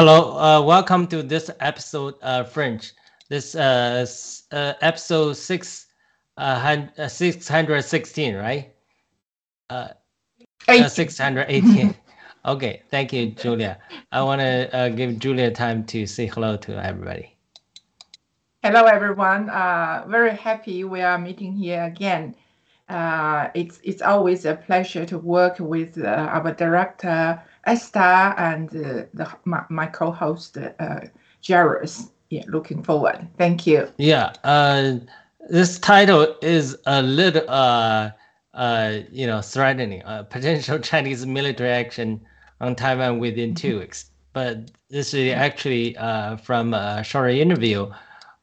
Hello, uh, welcome to this episode, uh, Fringe. This uh, uh episode six, uh, uh, six hundred sixteen, right? Uh, uh, six hundred eighteen. okay, thank you, Julia. I want to uh, give Julia time to say hello to everybody. Hello, everyone. Uh, very happy we are meeting here again. Uh, it's it's always a pleasure to work with uh, our director Esther and uh, the, my, my co-host uh, Jairus. Yeah, looking forward. Thank you. Yeah, uh, this title is a little, uh, uh, you know, threatening. Uh, potential Chinese military action on Taiwan within two mm-hmm. weeks. But this is actually uh, from a short interview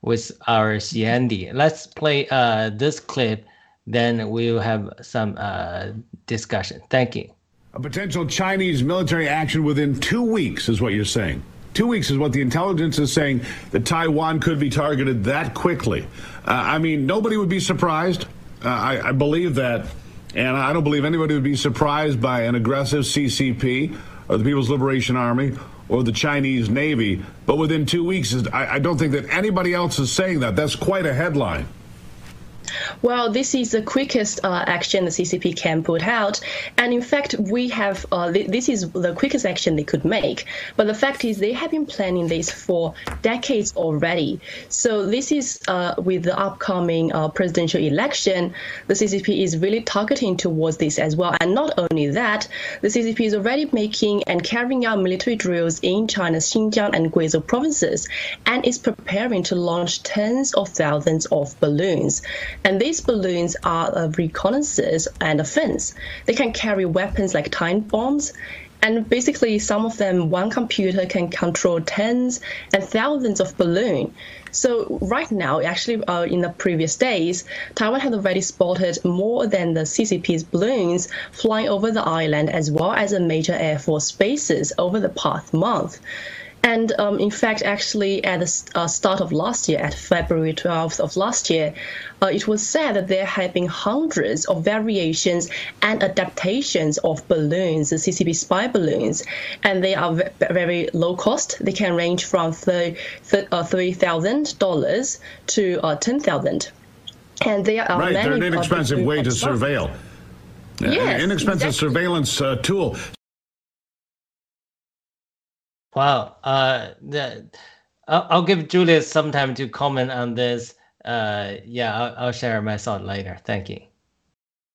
with our Xiandi. Let's play uh, this clip, then we'll have some uh, discussion. Thank you. A potential Chinese military action within two weeks is what you're saying. Two weeks is what the intelligence is saying that Taiwan could be targeted that quickly. Uh, I mean, nobody would be surprised. Uh, I, I believe that. And I don't believe anybody would be surprised by an aggressive CCP or the People's Liberation Army or the Chinese Navy. But within two weeks, I, I don't think that anybody else is saying that. That's quite a headline. Well, this is the quickest uh, action the CCP can put out, and in fact, we have uh, th- this is the quickest action they could make. But the fact is, they have been planning this for decades already. So this is uh, with the upcoming uh, presidential election, the CCP is really targeting towards this as well. And not only that, the CCP is already making and carrying out military drills in China's Xinjiang and Guizhou provinces, and is preparing to launch tens of thousands of balloons. And these balloons are a reconnaissance and a offense. They can carry weapons like time bombs. And basically, some of them, one computer can control tens and thousands of balloons. So right now, actually, uh, in the previous days, Taiwan had already spotted more than the CCP's balloons flying over the island, as well as the major air force bases over the past month. And um, in fact, actually, at the uh, start of last year, at February 12th of last year, uh, it was said that there had been hundreds of variations and adaptations of balloons, the CCP spy balloons, and they are very low cost. They can range from $3,000 uh, to uh, 10000 and they are right. They're an inexpensive way to surveil. Yes, inexpensive exactly. surveillance uh, tool. Wow. Uh, the, I'll, give Julius some time to comment on this. Uh, yeah, I'll, I'll share my thought later. Thank you.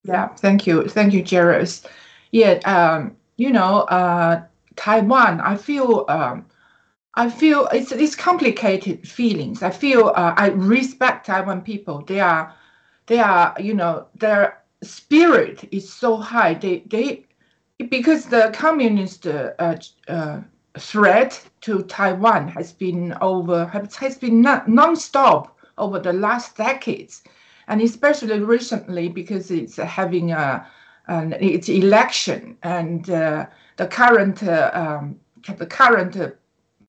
Yeah, thank you. Thank you, Jairus. Yeah, um, you know, uh, Taiwan, I feel um, I feel it's it's complicated feelings. I feel uh, I respect Taiwan people. They are they are you know their spirit is so high. They they because the communist uh, uh, threat to Taiwan has been over has been non-stop over the last decades, and especially recently because it's having a an its election and uh, the current uh, um, the current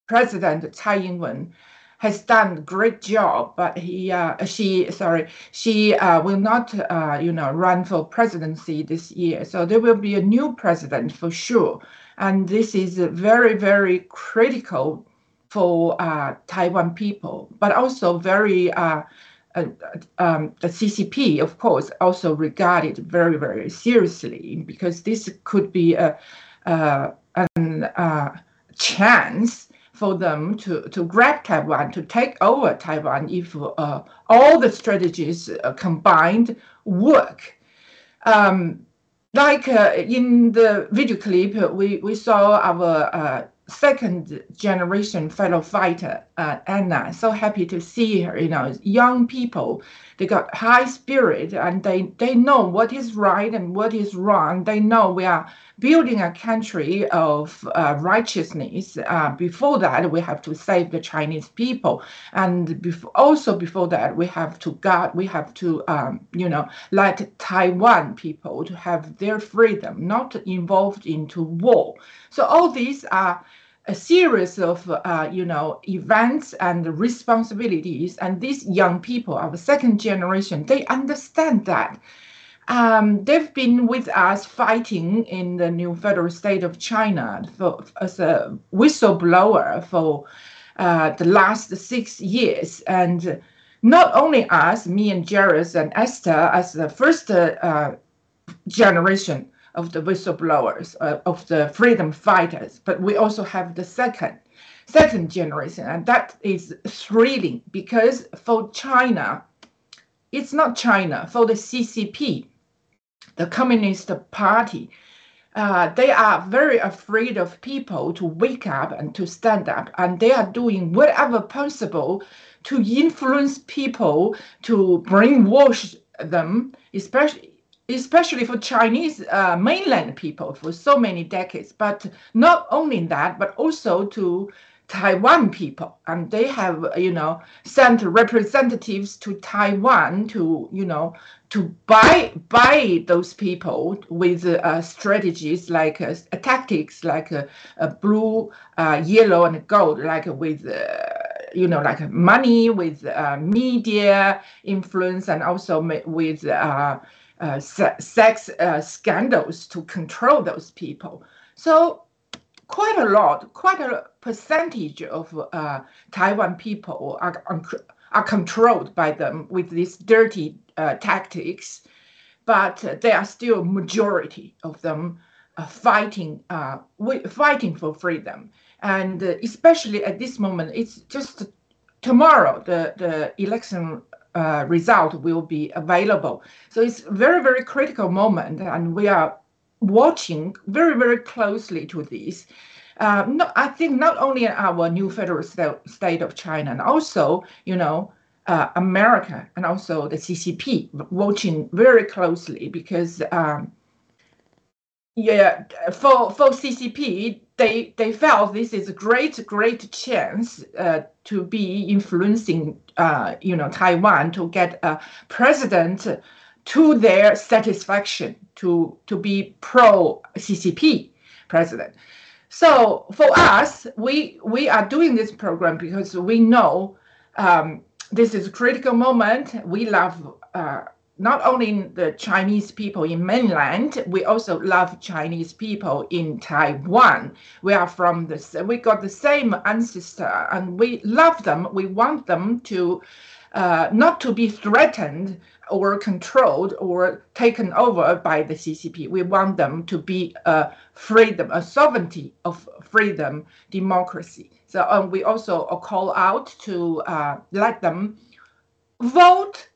president Tsai Ing-wen has done a great job, but he uh, she sorry she uh, will not uh, you know run for presidency this year. So there will be a new president for sure. And this is very, very critical for uh, Taiwan people, but also very, uh, uh, um, the CCP, of course, also regarded very, very seriously because this could be a, uh, chance for them to, to grab Taiwan, to take over Taiwan if uh, all the strategies uh, combined work. Um, like uh, in the video clip, we, we saw our uh, second generation fellow fighter, uh, Anna. So happy to see her. You know, young people, they got high spirit and they, they know what is right and what is wrong. They know we are building a country of uh, righteousness. Uh, before that, we have to save the Chinese people, and before, also before that, we have to guard. We have to, um, you know, let Taiwan people to have their freedom, not involved into war. So all these are a series of uh, you know events and responsibilities and these young people our second generation they understand that Um, they've been with us fighting in the new federal state of China for, as a whistleblower for uh, the last six years. And not only us, me and Jairus and Esther, as the first uh, generation of the whistleblowers, uh, of the freedom fighters, but we also have the second second generation, and that is thrilling because for China, it's not China, for the CCP, the Communist Party, uh, they are very afraid of people to wake up and to stand up, and they are doing whatever possible to influence people, to brainwash them, especially especially for Chinese uh, mainland people for so many decades. But not only that, but also to Taiwan people, and they have you know sent representatives to Taiwan to you know to buy buy those people with uh, strategies like uh, tactics like uh, blue, uh, yellow, and gold, like with uh, you know like money, with uh, media influence, and also with sex scandals to control those people. So quite a lot, quite a percentage of uh, Taiwan people are, are controlled by them with these dirty uh, tactics, but there are still majority of them uh, fighting uh, fighting for freedom. And uh, especially at this moment, it's just tomorrow the, the election uh, result will be available. So it's very, very critical moment, and we are watching very, very closely to this. Uh, no, I think not only our new federal st- state of China, and also, you know, uh, America and also the CCP watching very closely because, um, yeah, for for CCP, they they felt this is a great great chance uh, to be influencing, uh, you know, Taiwan to get a president to their satisfaction to to be pro CCP president. So for us, we we are doing this program because we know um, this is a critical moment. We love uh, not only the Chinese people in mainland, we also love Chinese people in Taiwan. We are from the we got the same ancestor, and we love them. We want them to uh, not to be threatened or controlled or taken over by the CCP. We want them to be a freedom, a sovereignty of freedom, democracy. So um, we also call out to uh, let them vote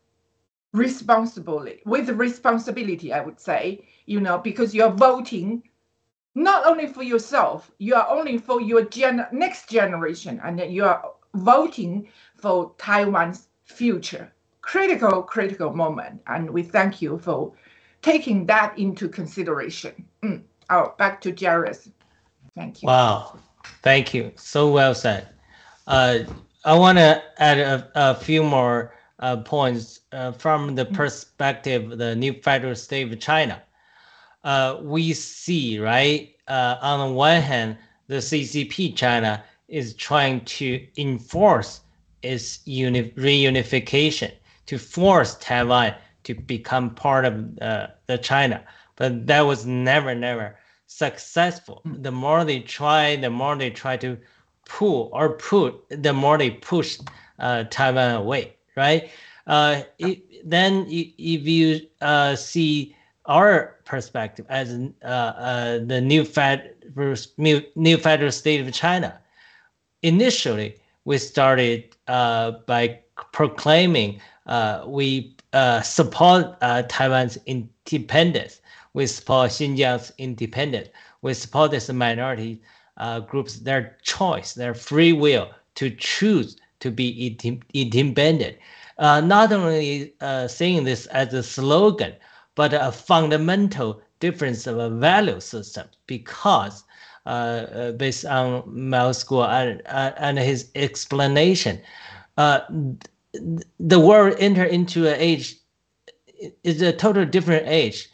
responsibly, with responsibility, I would say, you know, because you're voting not only for yourself, you are only for your gen- next generation, and you are voting for Taiwan's future critical, critical moment. And we thank you for taking that into consideration. Mm. Oh, back to Jairus. Thank you. Wow. Thank you. So well said. Uh, I want to add a, a, few more uh, points uh, from the mm. perspective of the new federal state of China. Uh, we see, right, uh, on the one hand, the CCP China is trying to enforce its uni- reunification to force Taiwan to become part of uh, the China. But that was never, never successful. Hmm. The more they try, the more they try to pull or put, the more they push uh, Taiwan away, right? Uh, it, then if you uh, see our perspective as uh, uh, the new fed new federal state of China, initially we started uh, by proclaiming uh, we uh, support uh, Taiwan's independence. We support Xinjiang's independence. We support these minority uh, groups, their choice, their free will to choose to be independent. Uh, not only uh, saying this as a slogan, but a fundamental difference of a value system because uh, based on Miles Guo and, and his explanation, uh, the world enter into an age is a total different age.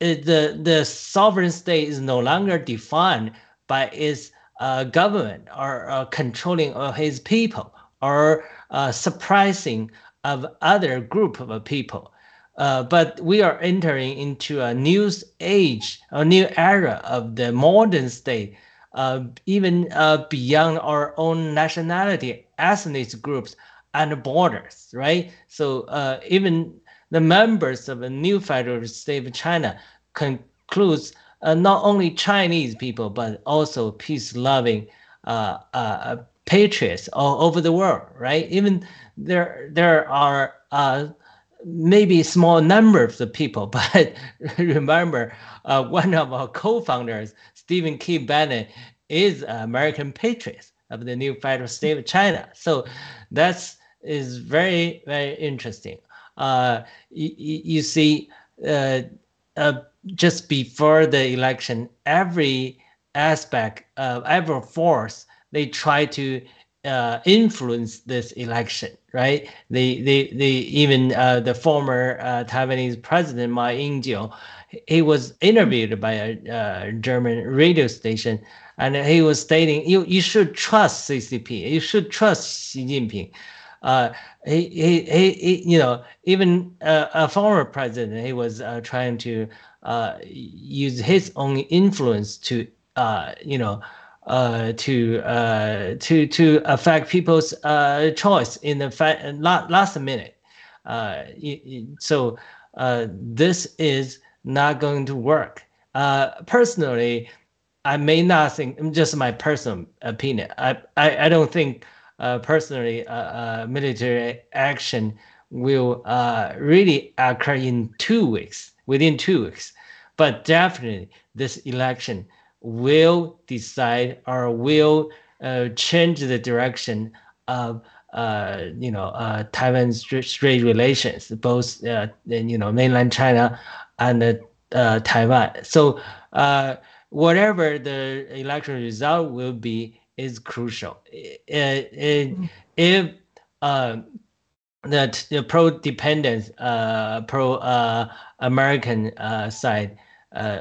The the sovereign state is no longer defined by its uh, government or uh, controlling of his people or uh, suppressing of other group of people. uh, but we are entering into a new age, a new era of the modern state, uh, even uh, beyond our own nationality, ethnic groups, and borders, right? So uh, even the members of the new federal state of China concludes uh, not only Chinese people, but also peace-loving uh, patriots all over the world, right? Even there, there are maybe small number of the people, but remember, uh, one of our co-founders, Stephen K. Bannon, is an American patriot of the new federal state of China. So that's is very very interesting. Uh, you, you see, uh, uh, just before the election, every aspect of every force they try to uh, influence this election, right? They, they, they even uh, the former uh, Taiwanese president Ma Ying-jeou, he was interviewed by a uh, German radio station, and he was stating, "You you should trust CCP. You should trust Xi Jinping." Uh, he, he, he, he, you know, even uh, a former president, he was trying to use his own influence to, you know uh, to uh, to to affect people's uh, choice in the fa- last minute. Uh, so uh, this is not going to work. Uh, personally, I may not think. Just my personal opinion. I I, I don't think personally military action will really occur in two weeks. Within two weeks, but definitely this election will decide or will uh, change the direction of uh, you know uh, Taiwan Strait relations, both uh, in, you know mainland China and uh, Taiwan. So uh, whatever the election result will be is crucial. Mm-hmm. if that the pro-dependence, pro-American side,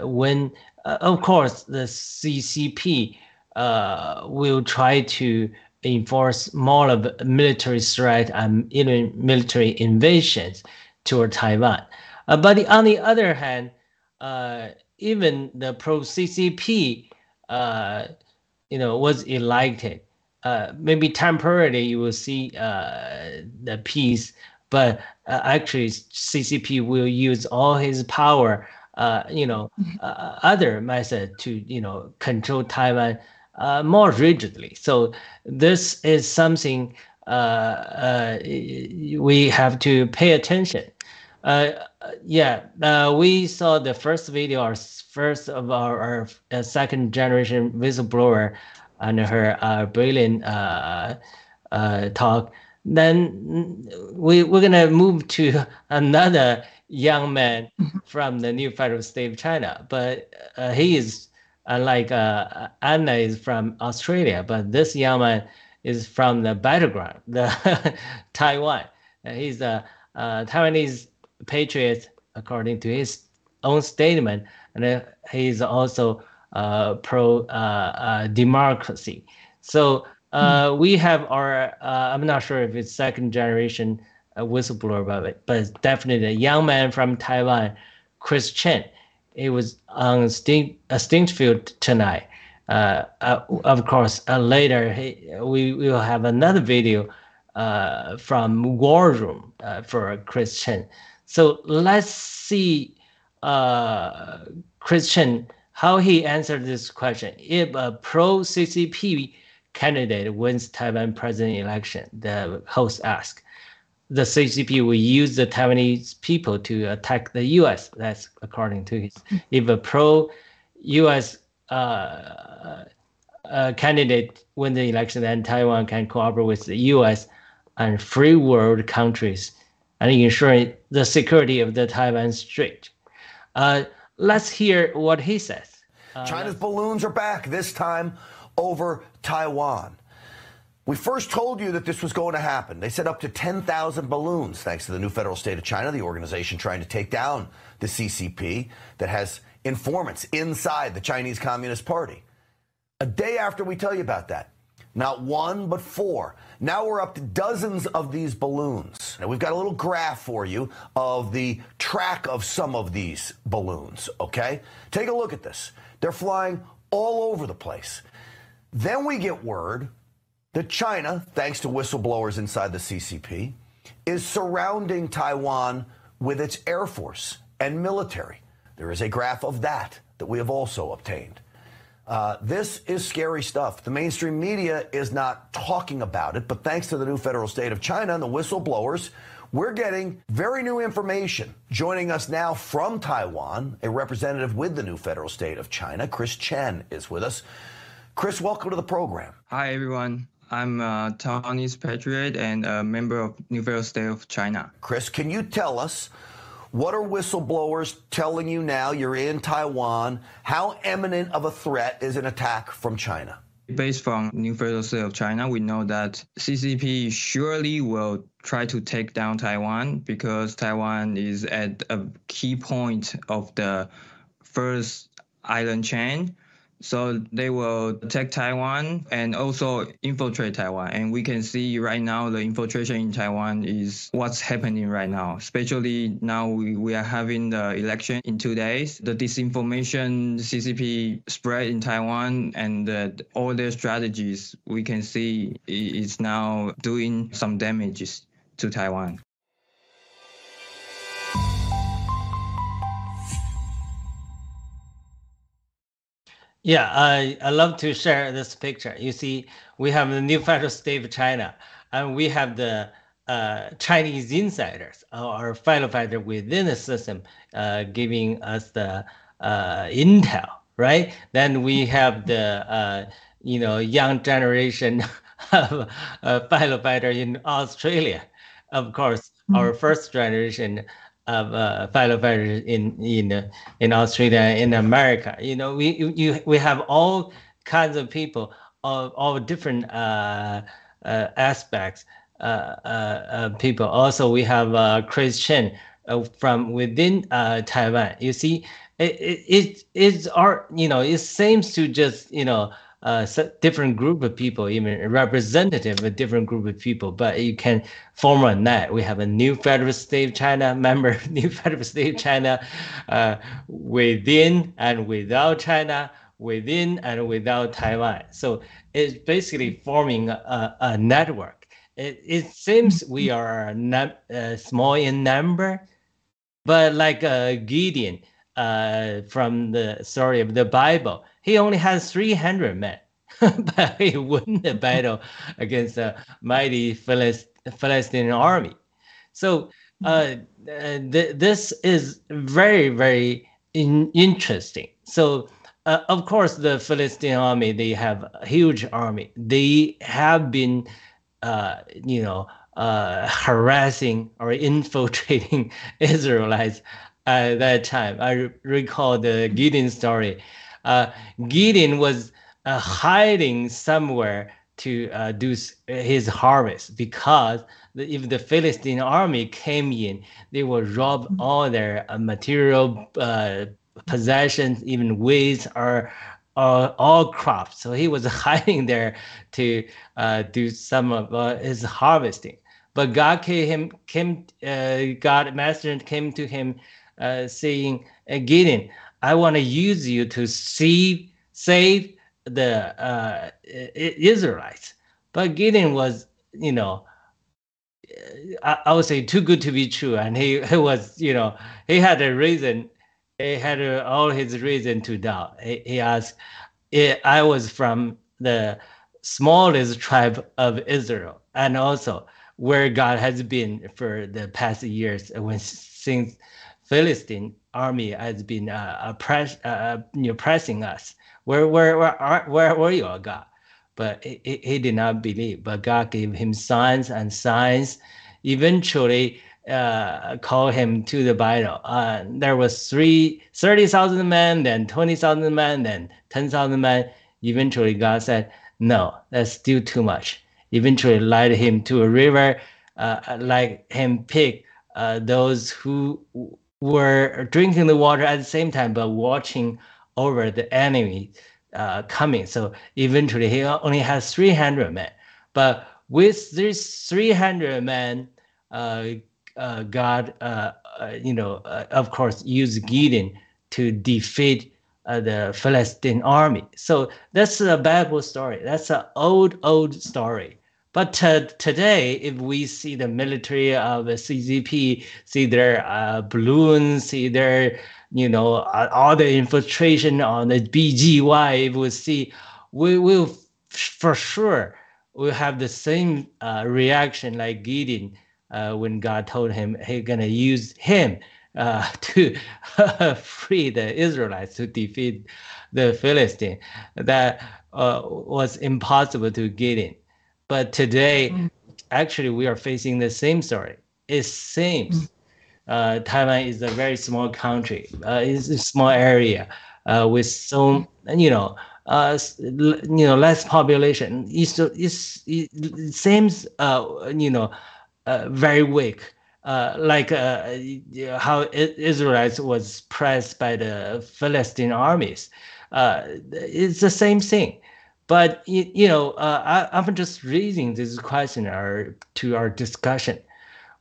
when uh, of course, the CCP uh, will try to enforce more of military threat and even military invasions toward Taiwan. Uh, but on the other hand, uh, even the pro-CCP, uh, you know, was elected. Uh, maybe temporarily you will see the peace, but actually CCP will use all his power uh, you know, mm-hmm. uh, other method to, you know, control Taiwan uh, more rigidly. So this is something uh, uh, we have to pay attention. Uh, yeah, we saw the first video, our first of our, our second generation whistleblower and her brilliant talk. Then we, we're going to move to another young man mm-hmm. from the new federal state of China. But uh, he is unlike uh, Anna is from Australia, but this young man is from the battleground, the Taiwan. Uh, he's a, a, Taiwanese patriot, according to his own statement, and uh, he's also uh, pro uh, democracy. So mm. we have our, I'm not sure if it's second generation a whistleblower about it, but definitely a young man from Taiwan, Chris Chen. He was on Sting, uh, Stinchfield tonight. Uh, uh, of course, uh, later he, we will have another video uh, from War Room uh, for Chris Chen. So let's see uh, Chris Chen how he answered this question. If a pro CCP candidate wins Taiwan president election, the host asked the CCP will use the Taiwanese people to attack the U.S. That's according to his. If a pro-U.S. Uh, uh, candidate win the election, then Taiwan can cooperate with the U.S. and free world countries and ensure the security of the Taiwan Strait. Uh, let's hear what he says. Uh, China's balloons are back, this time over Taiwan. We first told you that this was going to happen. They said up to 10,000 balloons, thanks to the new federal state of China, the organization trying to take down the CCP that has informants inside the Chinese Communist Party. A day after we tell you about that, Not one, but four. Now we're up to dozens of these balloons. Now we've got a little graph for you of the track of some of these balloons, okay? Take a look at this. They're flying all over the place. Then we get word that China, thanks to whistleblowers inside the CCP, is surrounding Taiwan with its air force and military. There is a graph of that that we have also obtained. Uh, this is scary stuff. The mainstream media is not talking about it, but thanks to the new federal state of China and the whistleblowers, we're getting very new information. Joining us now from Taiwan, a representative with the new federal state of China, Chris Chen, is with us. Chris, welcome to the program. Hi, everyone. I'm a Taiwanese patriot and a member of New Federal State of China. Chris, can you tell us what are whistleblowers telling you now? You're in Taiwan. How imminent of a threat is an attack from China? Based from New Federal State of China, we know that CCP surely will try to take down Taiwan because Taiwan is at a key point of the first island chain so they will attack Taiwan and also infiltrate Taiwan. And we can see right now the infiltration in Taiwan is what's happening right now. Especially now we, we are having the election in two days. The disinformation CCP spread in Taiwan and uh, all their strategies we can see is now doing some damages to Taiwan. Yeah, I, I love to share this picture. You see, we have the new federal state of China, and we have the uh, Chinese insiders or firefighter within the system uh, giving us the uh, intel, right? Then we have the uh, you know young generation of firefighter in Australia, of course, mm -hmm. our first generation of uh, in in in Australia in America. You know, we you we have all kinds of people of all different uh, uh, aspects. Uh, uh, people. Also, we have uh, Chris Chen uh, from within uh, Taiwan. You see, it, it, it it's our you know it seems to just you know uh, different group of people, even representative of different group of people, but you can form a net. We have a new federal state of China member, new federal state of China uh, within and without China, within and without Taiwan. So it's basically forming a, a network. It, it seems we are uh, small in number, but like uh, Gideon uh, from the story of the Bible, he only has 300 men, but he won the battle against the mighty Philist- Philistine army. So uh, th- this is very, very in- interesting. So uh, of course, the Philistine army, they have a huge army. They have been, uh, you know, uh, harassing or infiltrating Israelites at that time. I recall the Gideon story uh, Gideon was uh, hiding somewhere to uh, do his harvest because if the Philistine army came in, they would rob mm-hmm. all their uh, material uh, possessions, even weeds or uh, all crops. So he was hiding there to uh, do some of uh, his harvesting. But God came, him, came uh, God master came to him, uh, saying, Gideon, I want to use you to save save the uh, Israelites. But Gideon was, you know, I, I, would say too good to be true, and he, he was, you know, he had a reason. He had all his reason to doubt. He, he asked, "I was from the smallest tribe of Israel, and also where God has been for the past years when since Philistine army has been uh, oppress, uh, uh, you know, pressing us. Where, where, where, where were you, God? But he, he did not believe. But God gave him signs and signs. Eventually, uh, call him to the battle. Uh, there was three, 30,000 men, then 20,000 men, then 10,000 men. Eventually, God said, no, that's still too much. Eventually led him to a river, uh, like him pick uh, those who were drinking the water at the same time, but watching over the enemy uh, coming. So eventually he only has 300 men. But with these 300 men, uh, uh, God, uh, uh, you know, uh, of course, used Gideon to defeat the Philistine army. So that's a Bible story. That's an old, old story. But today, if we see the military of the CCP, see their balloons, see their you know, all the infiltration on the BGY, we see, we will for sure will have the same uh, reaction like Gideon uh, when God told him he's gonna use him uh, to free the Israelites to defeat the Philistine. That uh, was impossible to Gideon. But today, mm. actually, we are facing the same story. It seems. Mm uh, Taiwan is a very small country. Uh, it's a small area uh, with so you know uh, you know less population. It's, it's it seems uh, you know uh, very weak. Uh, like uh, how Israelites was pressed by the Philistine armies. Uh, it's the same thing. But you, know, uh, I, am just raising this question our, to our discussion.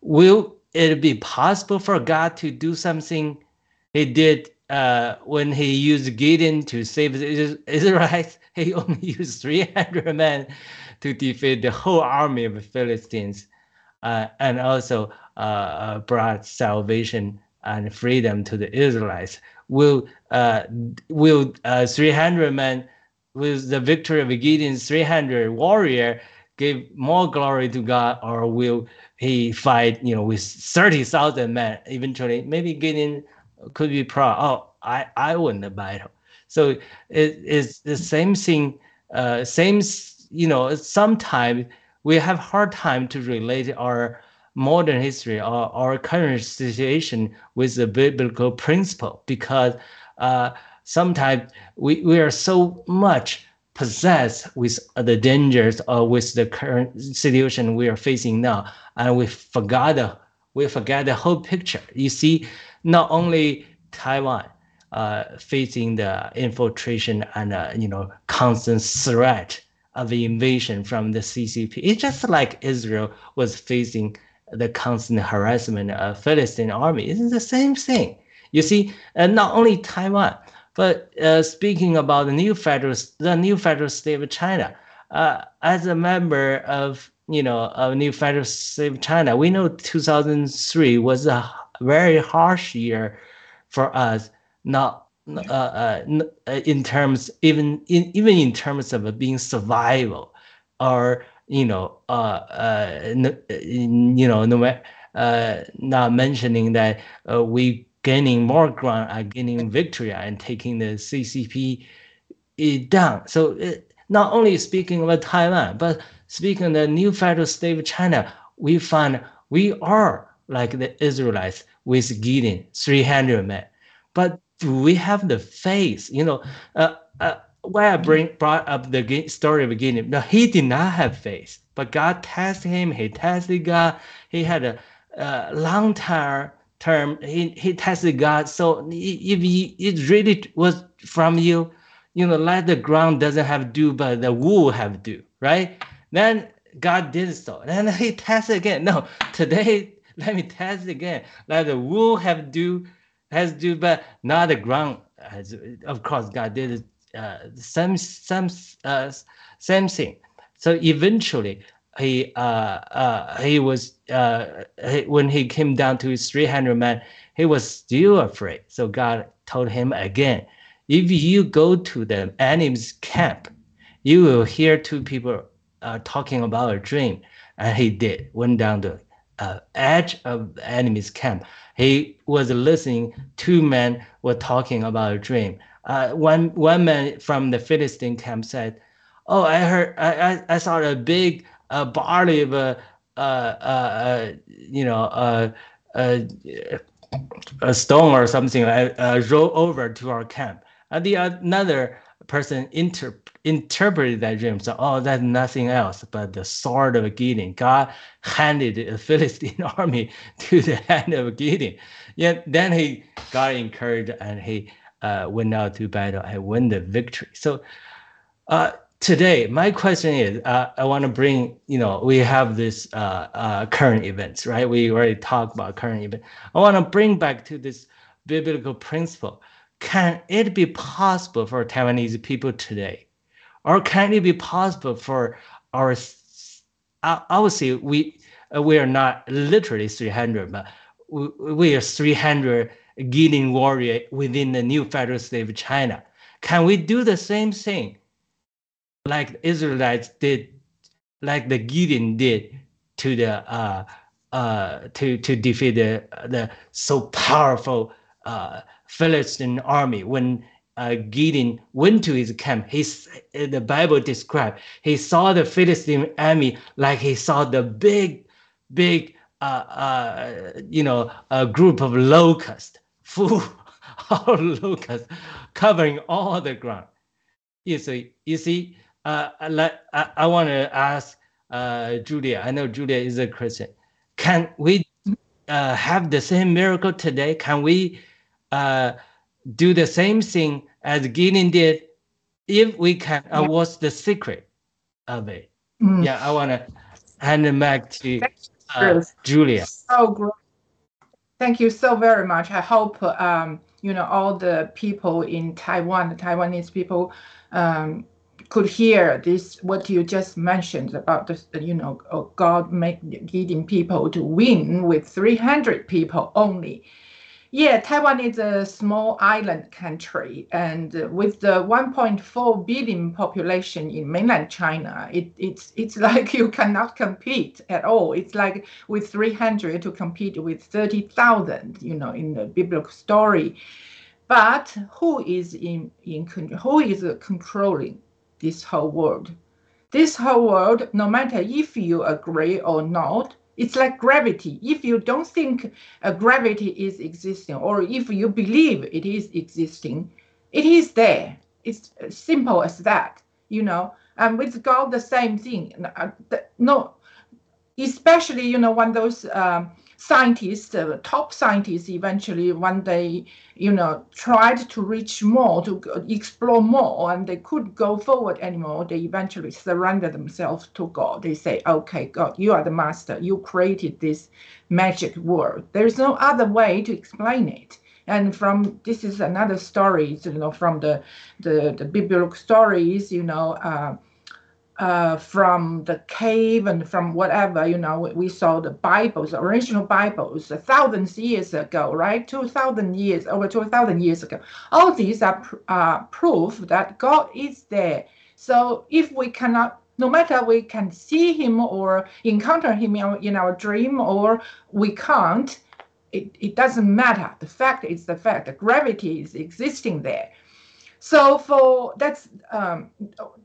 Will it be possible for God to do something he did uh, when he used Gideon to save Israelites? He only used 300 men to defeat the whole army of the Philistines uh, and also uh, uh brought salvation and freedom to the Israelites. Will, uh, will uh, 300 men, with the victory of Gideon's 300 warrior, give more glory to God, or will he fight, you know, with 30,000 men, eventually maybe Gideon could be proud. Oh, I, I won the battle. So it is the same thing, uh, same, you know, sometimes we have hard time to relate our modern history or our current situation with the biblical principle because uh, sometimes we, we are so much possessed with the dangers or with the current situation we are facing now and we forgot the we forget the whole picture. You see, not only Taiwan uh, facing the infiltration and uh, you know constant threat of invasion from the CCP. It's just like Israel was facing the constant harassment of Philistine army. It's the same thing. You see, and not only Taiwan, but uh, speaking about the new federal, the new federal state of China, uh, as a member of you know, a new federal state of China. We know 2003 was a very harsh year for us, not uh, uh, in terms even in even in terms of being survival, or you know, uh, uh, you know, no, not mentioning that we gaining more ground and gaining victory and taking the CCP down. So it, not only speaking about Taiwan, but speaking of the new federal state of China, we find we are like the Israelites with Gideon, 300 men. But do we have the faith? You know, uh, uh, why I bring brought up the story of Gideon. No, he did not have faith, but God tested him. He tested God. He had a, a long term term. He, he tested God. So if he, it really was from you, you know, let the ground doesn't have dew, but the wool have dew, right? Then God did so. Then he tested again. No, today let me test again. Let the wool have do has do, but not the ground. Has, of course, God did uh, some some uh, same thing. So eventually, he uh, uh, he was uh, he, when he came down to his 300 men, he was still afraid. So God told him again, if you go to the enemy's camp, you will hear two people talking about a dream, and he did. Went down the uh, edge of the enemy's camp. He was listening. Two men were talking about a dream. Uh, one one man from the Philistine camp said, "Oh, I heard. I I, I saw a big uh, barley of a uh, uh, you know uh, a stone or something roll over to our camp." And the another person inter interpreted that dream. So, oh, that's nothing else but the sword of Gideon. God handed the Philistine army to the hand of Gideon. Yet then he got encouraged and he uh, went out to battle and won the victory. So uh, today, my question is, uh, I want to bring, you know, we have this uh, uh, current events, right? We already talked about current event. I want to bring back to this biblical principle. Can it be possible for Taiwanese people today, or can it be possible for our? I would say we we are not literally 300, but we, we are 300 Gideon warrior within the new federal state of China. Can we do the same thing like the Israelites did, like the Gideon did to the uh, uh, to to defeat the the so powerful uh, Philistine army when uh, Gideon went to his camp. He the Bible described he saw the Philistine army like he saw the big, big, uh, uh, you know, a group of locusts full of locusts covering all the ground. You see, you see, uh, I, I want to ask uh, Julia. I know Julia is a Christian. Can we uh, have the same miracle today? Can we uh, do the same thing as Gideon did? If we can, uh, what's the secret of it? Mm. Yeah, I want to hand it back to uh, Julia. So great. Thank you so very much. I hope um, you know all the people in Taiwan, the Taiwanese people, um, could hear this what you just mentioned about the you know oh, God make leading people to win with 300 people only. Yeah, Taiwan is a small island country, and with the 1.4 billion population in mainland China, it, it's it's like you cannot compete at all. It's like with 300 to compete with 30,000, you know, in the biblical story. But who is in in who is controlling this whole world? This whole world, no matter if you agree or not, it's like gravity. If you don't think a gravity is existing, or if you believe it is existing, it is there. It's simple as that, you know. And with God, the same thing. Uh, no, especially you know when those um, scientists, uh, top scientists, eventually one day, you know, tried to reach more, to explore more, and they could go forward anymore. They eventually surrender themselves to God. They say, "Okay, God, you are the master. You created this magic world. There is no other way to explain it." And from this is another story, you know, from the the, the biblical stories, you know. Uh, uh, from the cave and from whatever, you know, we saw the Bibles, original Bibles, thousands years ago, right? 2,000 years, over 2,000 years ago. All these are uh, proof that God is there. So if we cannot, no matter we can see him or encounter him in our, in our dream or we can't, it, it doesn't matter. The fact is the fact. The gravity is existing there. So for that's um,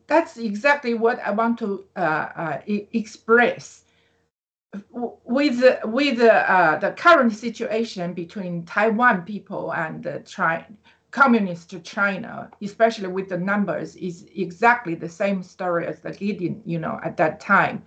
that's exactly what I want to uh, uh, express with with uh, the current situation between Taiwan people and the China, communist China, especially with the numbers, is exactly the same story as the Gideon, you know, at that time.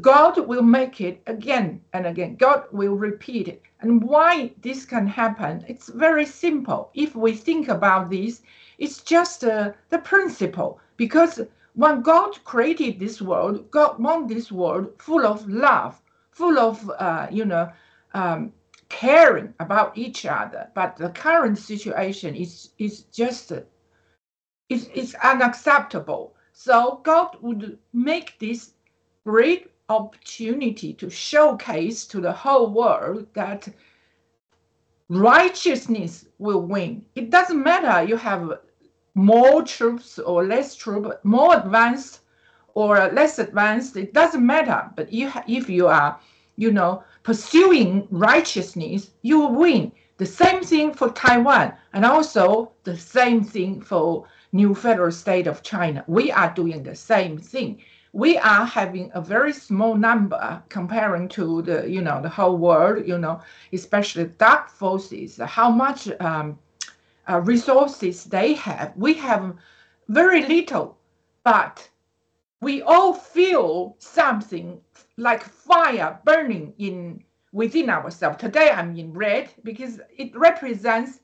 God will make it again and again. God will repeat it. And why this can happen? It's very simple. If we think about this, it's just uh, the principle. Because when God created this world, God wanted this world full of love, full of, uh, you know, um, caring about each other. But the current situation is, is just, uh, it's, it's unacceptable. So God would make this great opportunity to showcase to the whole world that righteousness will win. It doesn't matter you have more troops or less troops, more advanced or less advanced. It doesn't matter. But you, if you are, you know, pursuing righteousness, you will win. The same thing for Taiwan, and also the same thing for new federal state of China. We are doing the same thing we are having a very small number comparing to the you know the whole world you know especially dark forces how much um, uh, resources they have. We have very little but we all feel something like fire burning in within ourselves. Today i'm in red because it represents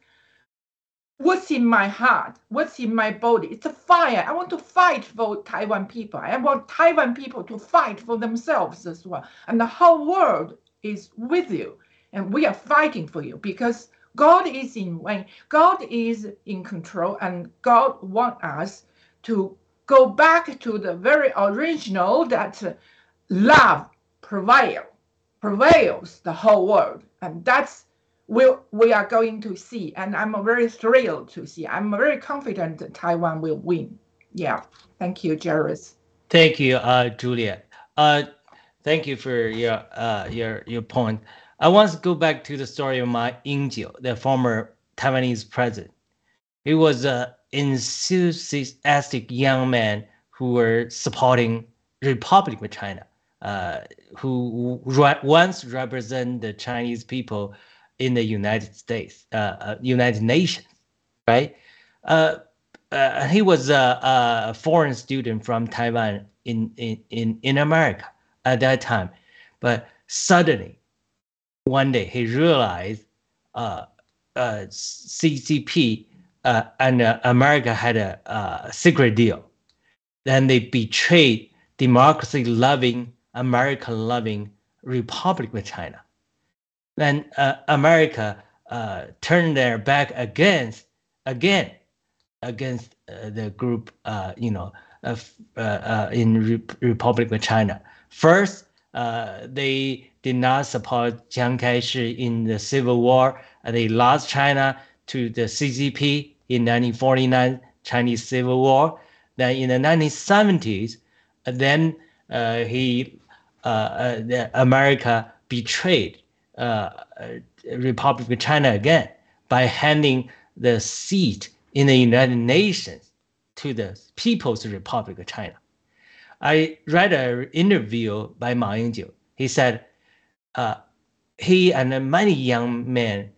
what's in my heart, what's in my body. It's a fire. I want to fight for Taiwan people. I want Taiwan people to fight for themselves as well. And the whole world is with you. And we are fighting for you because God is in way. God is in control, and God wants us to go back to the very original that love prevail, prevails the whole world. And that's will we are going to see, and I'm very thrilled to see. I'm very confident that Taiwan will win. Yeah, thank you, Jairus. Thank you, uh, Julia. Uh, thank you for your uh, your your point. I want to go back to the story of Ma Ying-jeou, the former Taiwanese president. He was an enthusiastic young man who were supporting Republic of China, uh, who once represented the Chinese people in the United States, uh, uh, United Nations, right? Uh, uh, he was a, a, foreign student from Taiwan in, in, in, in America at that time. But suddenly, one day, he realized uh, uh, CCP and America had a, a secret deal. Then they betrayed democracy loving, America loving Republic of China then uh, America uh, turned their back against again against uh, the group, uh, you know, uh, uh, in Re- Republic of China. First, they did not support Chiang Kai-shek in the Civil War. And they lost China to the CCP in 1949 Chinese Civil War. Then in the 1970s, then he, the America betrayed uh, Republic of China again by handing the seat in the United Nations to the People's Republic of China. I read an interview by Ma Ying-jeou. He said uh, he and many young men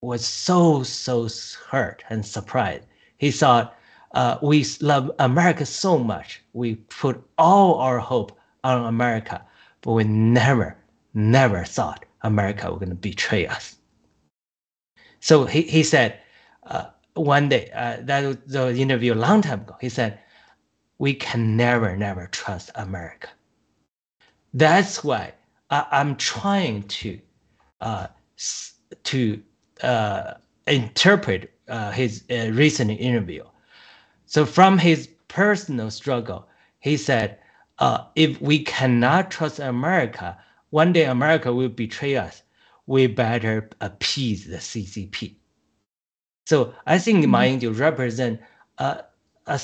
was so so hurt and surprised. He thought uh, we love America so much. We put all our hope on America, but we never never thought America were going to betray us. So he, he said uh, one day, uh, that was the interview a long time ago, he said, we can never, never trust America. That's why I, am trying to uh, to uh, interpret uh, his uh, recent interview. So from his personal struggle, he said, if we cannot trust America, one day America will betray us. We better appease the CCP. So I think mm-hmm. Ma Ying-jeou represent a, a,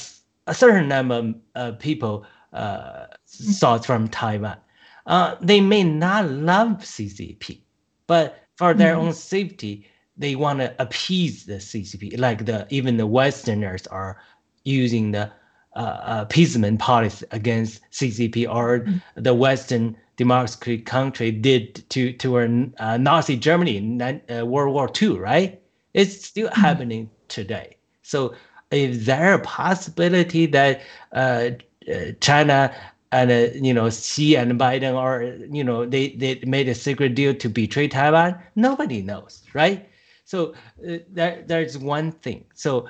a, certain number of uh, people uh, thought from Taiwan. Uh, they may not love CCP, but for their mm-hmm. own safety, they want to appease the CCP. Like the even the Westerners are using the appeasement policy against CCP, or mm-hmm. the Western democratic country did to to uh, Nazi Germany in uh, World War II, right? It's still mm-hmm. happening today. So is there a possibility that uh, uh China and uh, you know Xi and Biden or you know they they made a secret deal to betray Taiwan? Nobody knows, right? So uh, there there's one thing. So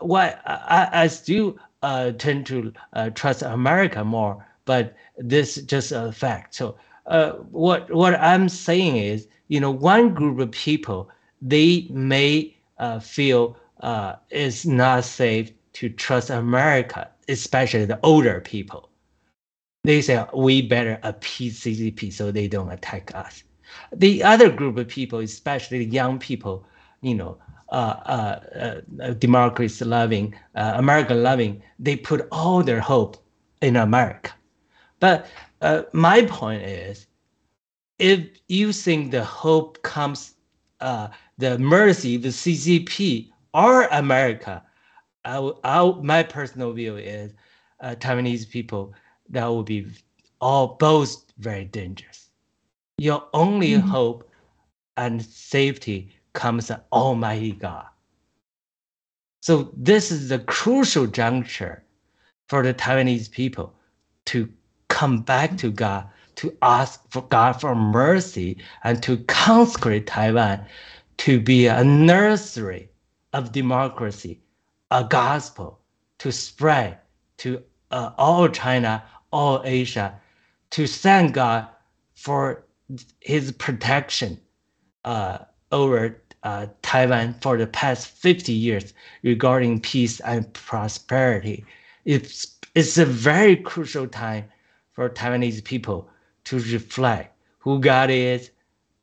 what I, I still tend to trust America more, but this is just a fact. So uh, what what I'm saying is, you know, one group of people they may uh, feel uh, it's not safe to trust America, especially the older people. They say we better appease CCP so they don't attack us. The other group of people, especially the young people, you know, uh, uh, uh, democracy loving, uh, America loving, they put all their hope in America. But uh, my point is, if you think the hope comes, uh, the mercy, the CCP or America, I, I, my personal view is uh, Taiwanese people that will be all both very dangerous. Your only mm-hmm. hope and safety comes Almighty God. So this is the crucial juncture for the Taiwanese people to come back to God to ask for God for mercy and to consecrate Taiwan to be a nursery of democracy, a gospel to spread to uh, all China, all Asia, to thank God for his protection uh, over uh, Taiwan for the past 50 years regarding peace and prosperity. It's, it's a very crucial time for Taiwanese people to reflect who God is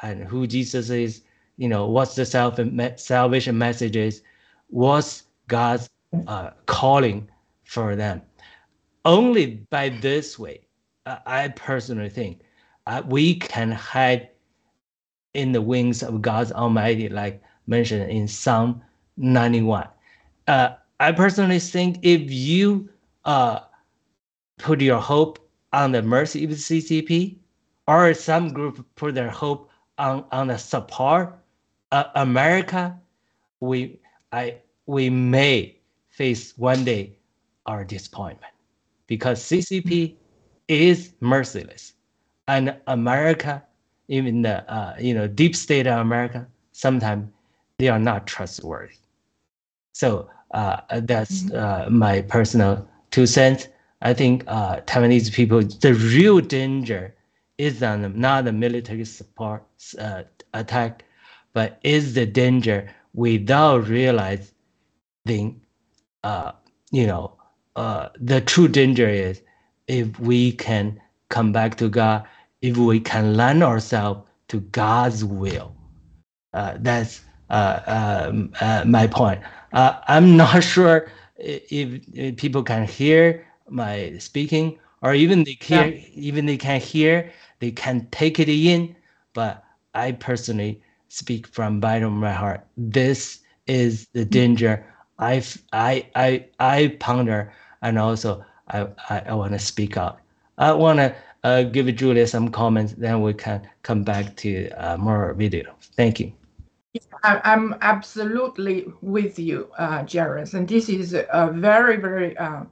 and who Jesus is, you know, what's the self salvation message is, what's God's uh, calling for them. Only by this way, uh, I personally think uh, we can hide in the wings of God's Almighty, like mentioned in Psalm 91. Uh, I personally think if you uh, put your hope on the mercy of the CCP, or some group put their hope on, on the support uh, America, we I we may face one day our disappointment because CCP is merciless, and America even the uh, you know deep state of America, sometimes they are not trustworthy. So uh, that's mm-hmm. uh, my personal two cents. I think uh, Taiwanese people, the real danger is on not the military support uh, attack, but is the danger without realizing, uh, you know, uh, the true danger is if we can come back to God if we can learn ourselves to God's will. Uh, that's uh, um, uh, my point. Uh, I'm not sure if, if, people can hear my speaking, or even they can yeah. even they can hear, they can take it in. But I personally speak from bottom of my heart. This is the mm-hmm. danger I I I I ponder, and also I I, I want to speak out. I want to uh, give Julia some comments, then we can come back to uh, more video. Thank you. I'm absolutely with you, uh, Jared, and this is a very, very uh,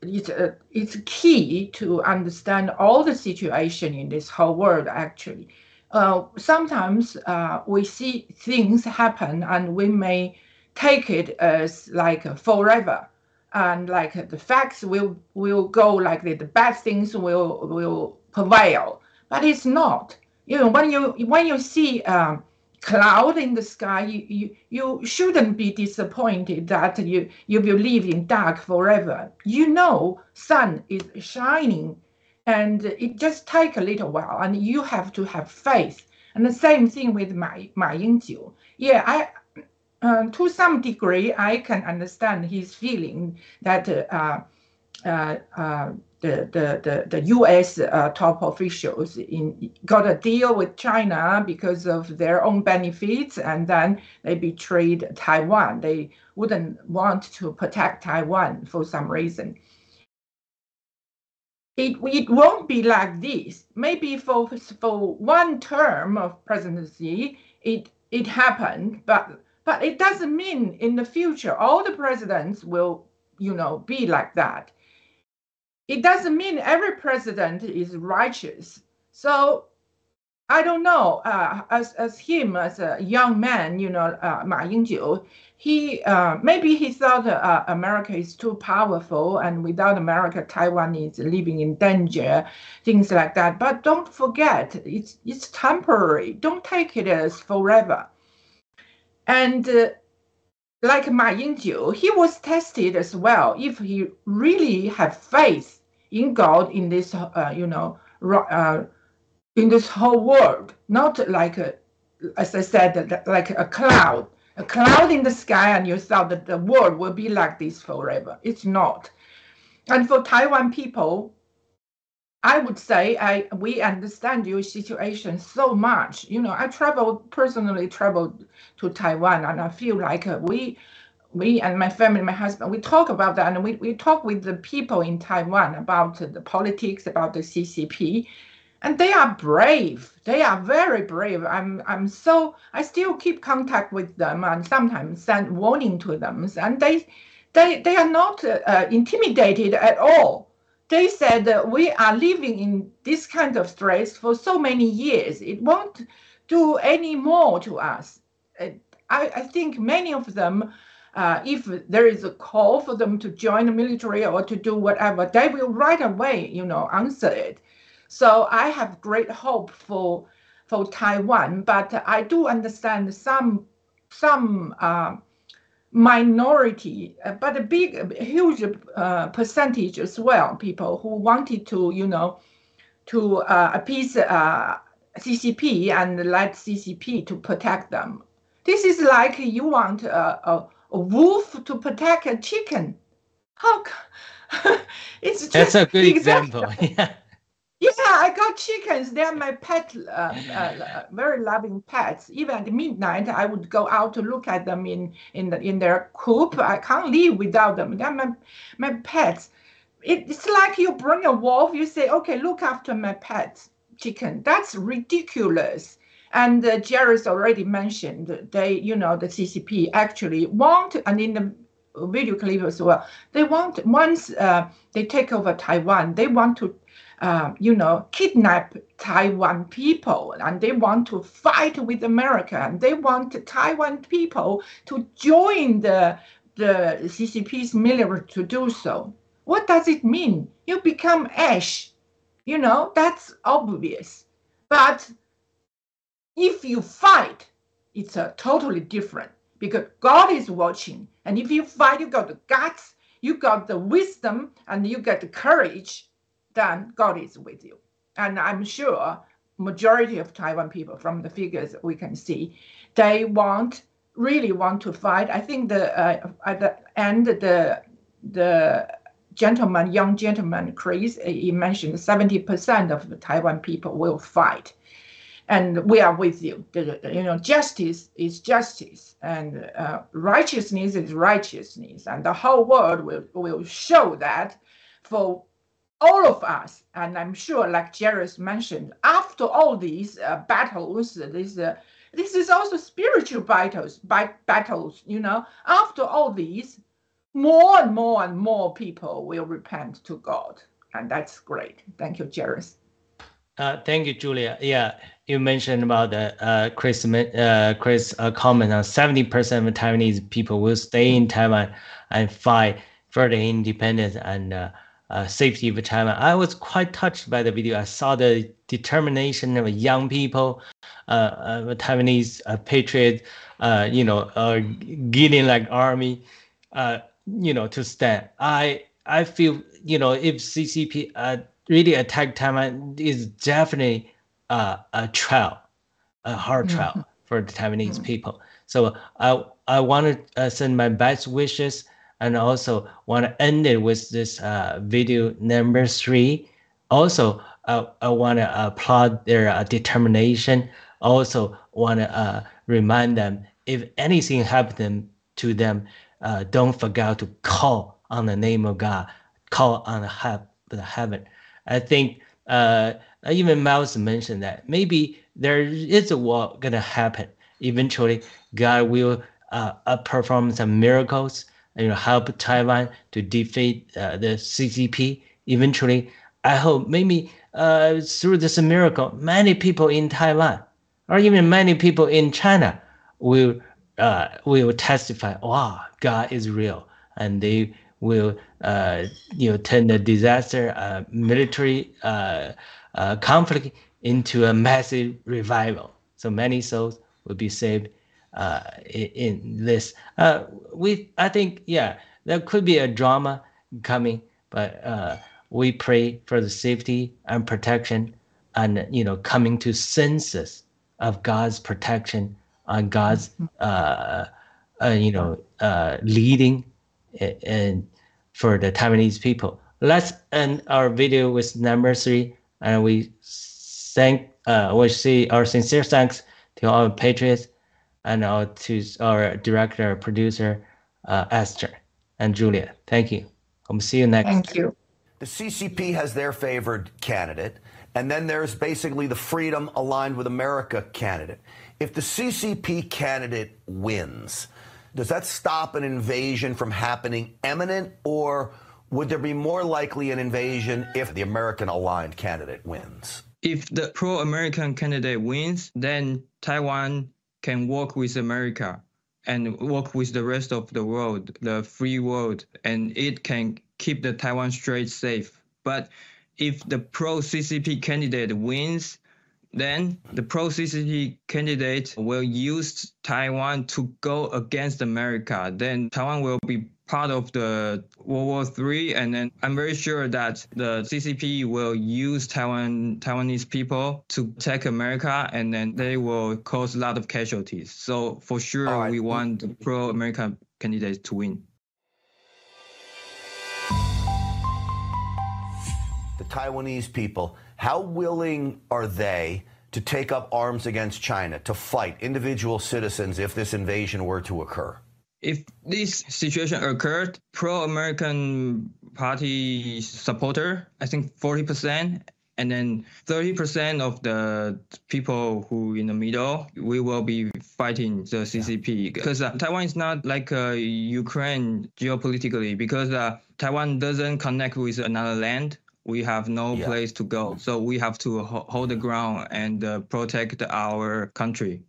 it's a, it's key to understand all the situation in this whole world. Actually, uh, sometimes uh, we see things happen, and we may take it as like forever and like the facts will will go like the, the bad things will will prevail. But it's not. You know when you when you see um, cloud in the sky you, you you shouldn't be disappointed that you you will live in dark forever. You know sun is shining and it just take a little while and you have to have faith. And the same thing with Ma, Ma Yingjiu. Yeah, I uh, to some degree, I can understand his feeling that uh, uh, uh the, the, the, the U.S. Uh, top officials in, got a deal with China because of their own benefits, and then they betrayed Taiwan. They wouldn't want to protect Taiwan for some reason. It, it won't be like this. Maybe for, for one term of presidency, it, it happened, but but it doesn't mean in the future all the presidents will, you know, be like that. It doesn't mean every president is righteous. So I don't know. Uh, as as him as a young man, you know, uh, Ma Yingjiu, he uh, maybe he thought uh, America is too powerful, and without America, Taiwan is living in danger, things like that. But don't forget, it's it's temporary. Don't take it as forever. And uh, like Ma Yingjiu, he was tested as well if he really had faith in God in this, uh, you know, uh, in this whole world, not like, a, as I said, like a cloud, a cloud in the sky, and you thought that the world will be like this forever. It's not. And for Taiwan people, I would say I we understand your situation so much. You know, I traveled personally traveled to Taiwan, and I feel like uh, we we and my family, my husband, we talk about that, and we, we talk with the people in Taiwan about the politics, about the CCP, and they are brave. They are very brave. I'm I'm so I still keep contact with them and sometimes send warning to them, and they they they are not uh, intimidated at all they said that we are living in this kind of stress for so many years. It won't do any more to us. I, I think many of them uh, if there is a call for them to join the military or to do whatever, they will right away, you know, answer it. So I have great hope for for Taiwan, but I do understand some some uh, minority, uh, but a big, a huge uh, percentage as well, people who wanted to, you know, to uh, appease uh, CCP and let CCP to protect them. This is like you want a, a, a wolf to protect a chicken. How? it's just That's a good example. Yeah. Yeah, I got chickens. They're my pet, uh, uh, very loving pets. Even at midnight, I would go out to look at them in in the, in their coop. I can't live without them. They're my my pets. It, it's like you bring a wolf. You say, okay, look after my pet chicken. That's ridiculous. And uh, Jairus already mentioned they, you know, the CCP actually want, and in the video clip as well, they want once uh, they take over Taiwan, they want to uh, you know, kidnap Taiwan people and they want to fight with America and they want Taiwan people to join the, the CCP's military to do so. What does it mean? You become ash. You know, that's obvious. But if you fight, it's a totally different because God is watching. And if you fight, you got the guts, you got the wisdom, and you got the courage then God is with you. And I'm sure majority of Taiwan people, from the figures we can see, they want really want to fight. I think the uh, at the end the the gentleman, young gentleman, Chris, he mentioned 70% of the Taiwan people will fight. And we are with you. You know, justice is justice, and uh, righteousness is righteousness, and the whole world will, will show that for all of us, and I'm sure, like Jairus mentioned, after all these uh, battles, this uh, this is also spiritual battles, battles. You know, after all these, more and more and more people will repent to God, and that's great. Thank you, Jairus. Uh, thank you, Julia. Yeah, you mentioned about the uh, Chris uh, Chris uh, comment on seventy percent of Taiwanese people will stay in Taiwan and fight for the independence and uh, safety of China. I was quite touched by the video. I saw the determination of young people, uh, uh, Taiwanese uh, patriots, uh, you know, uh, getting like army, uh, you know, to stand. I I feel, you know, if CCP uh, really attack Taiwan, is definitely uh, a trial, a hard mm-hmm. trial for the Taiwanese mm-hmm. people. So I I want to uh, send my best wishes and also want to end it with this uh, video number three. Also, uh, I want to applaud their uh, determination. Also, want to uh, remind them if anything happened to them, uh, don't forget to call on the name of God, call on the, he- the heaven. I think uh, even Miles mentioned that maybe there is a war gonna happen. Eventually, God will perform some miracles you know, help Taiwan to defeat uh, the CCP. Eventually, I hope maybe uh, through this miracle, many people in Taiwan or even many people in China will uh, will testify, wow, God is real, and they will uh, you know turn the disaster, uh, military uh, uh, conflict into a massive revival. So many souls will be saved uh, in, in this. Uh, we I think yeah, there could be a drama coming, but uh, we pray for the safety and protection, and you know coming to senses of God's protection on God's uh, uh, you know uh, leading and for the Taiwanese people. Let's end our video with number three, and we thank uh, we say our sincere thanks to our patriots and our to our director, producer, uh, Esther and Julia. Thank you. I'll see you next. Thank you. The CCP has their favored candidate, and then there's basically the Freedom Aligned with America candidate. If the CCP candidate wins, does that stop an invasion from happening imminent, or would there be more likely an invasion if the American aligned candidate wins? If the pro American candidate wins, then Taiwan can work with America and work with the rest of the world, the free world, and it can keep the Taiwan Strait safe. But if the pro CCP candidate wins, then the pro CCP candidate will use Taiwan to go against America. Then Taiwan will be part of the World War III, and then I'm very sure that the CCP will use Taiwan Taiwanese people to attack America, and then they will cause a lot of casualties. So for sure, right. we want the pro-American candidates to win. The Taiwanese people, how willing are they? to take up arms against China, to fight individual citizens if this invasion were to occur? If this situation occurred, pro-American party supporter, I think 40%, and then 30% of the people who in the middle, we will be fighting the CCP because uh, Taiwan is not like uh, Ukraine geopolitically because uh, Taiwan doesn't connect with another land. We have no yeah. place to go, so we have to ho- hold the ground and uh, protect our country.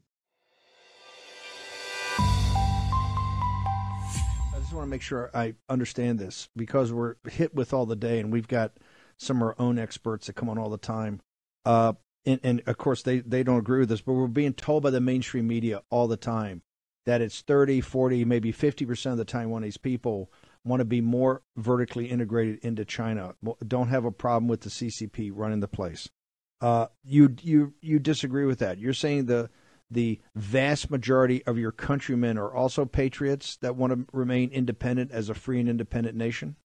Want to make sure I understand this because we're hit with all the day, and we've got some of our own experts that come on all the time. Uh, and, and of course, they, they don't agree with this, but we're being told by the mainstream media all the time that it's 30, 40, maybe 50% of the Taiwanese people want to be more vertically integrated into China, don't have a problem with the CCP running the place. Uh, you you you disagree with that? You're saying the the vast majority of your countrymen are also patriots that want to remain independent as a free and independent nation?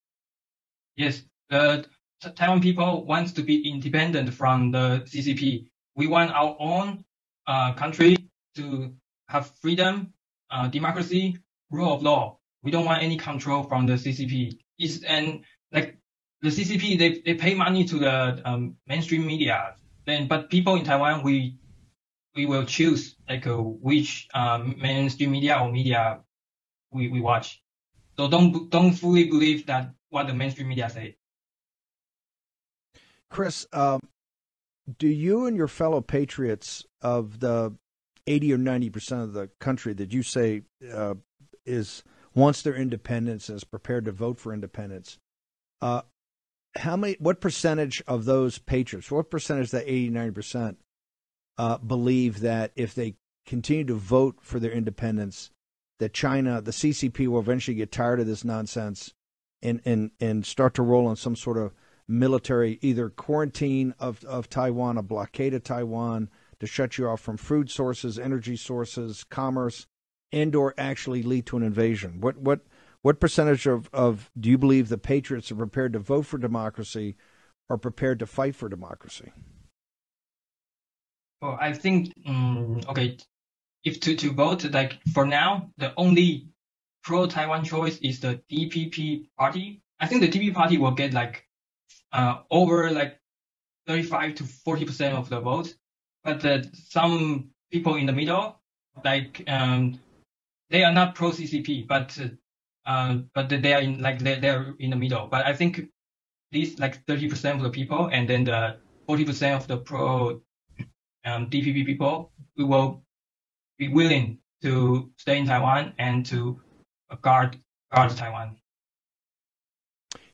Yes, the Taiwan people wants to be independent from the CCP. We want our own uh, country to have freedom, uh, democracy, rule of law. We don't want any control from the CCP. It's, and like the CCP, they, they pay money to the um, mainstream media. Then, but people in Taiwan, we we will choose like uh, which um, mainstream media or media we, we watch. So don't don't fully believe that what the mainstream media say. Chris, um, do you and your fellow patriots of the eighty or ninety percent of the country that you say uh, is wants their independence and is prepared to vote for independence, uh, how many? What percentage of those patriots? What percentage of that 80, 90 percent uh, believe that if they continue to vote for their independence, that China, the CCP, will eventually get tired of this nonsense and and and start to roll on some sort of military either quarantine of of Taiwan, a blockade of Taiwan to shut you off from food sources, energy sources, commerce, and or actually lead to an invasion. What what what percentage of, of do you believe the patriots are prepared to vote for democracy or prepared to fight for democracy? Well, I think um, okay, if to to vote like for now, the only pro Taiwan choice is the DPP party. I think the DPP party will get like uh, over like 35 to 40 percent of the vote, but uh, some people in the middle, like um, they are not pro CCP, but uh, but they are in like they're, they're in the middle. But I think these like 30 percent of the people, and then the 40 percent of the pro um, DPP people, we will be willing to stay in Taiwan and to guard guard Taiwan.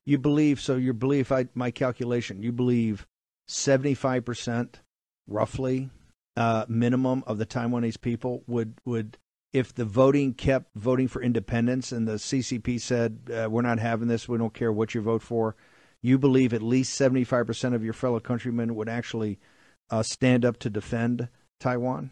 You believe so? Your belief, I, my calculation, you believe seventy five percent, roughly, uh, minimum of the Taiwanese people would would if the voting kept voting for independence and the CCP said uh, we're not having this, we don't care what you vote for. You believe at least seventy five percent of your fellow countrymen would actually uh, stand up to defend Taiwan?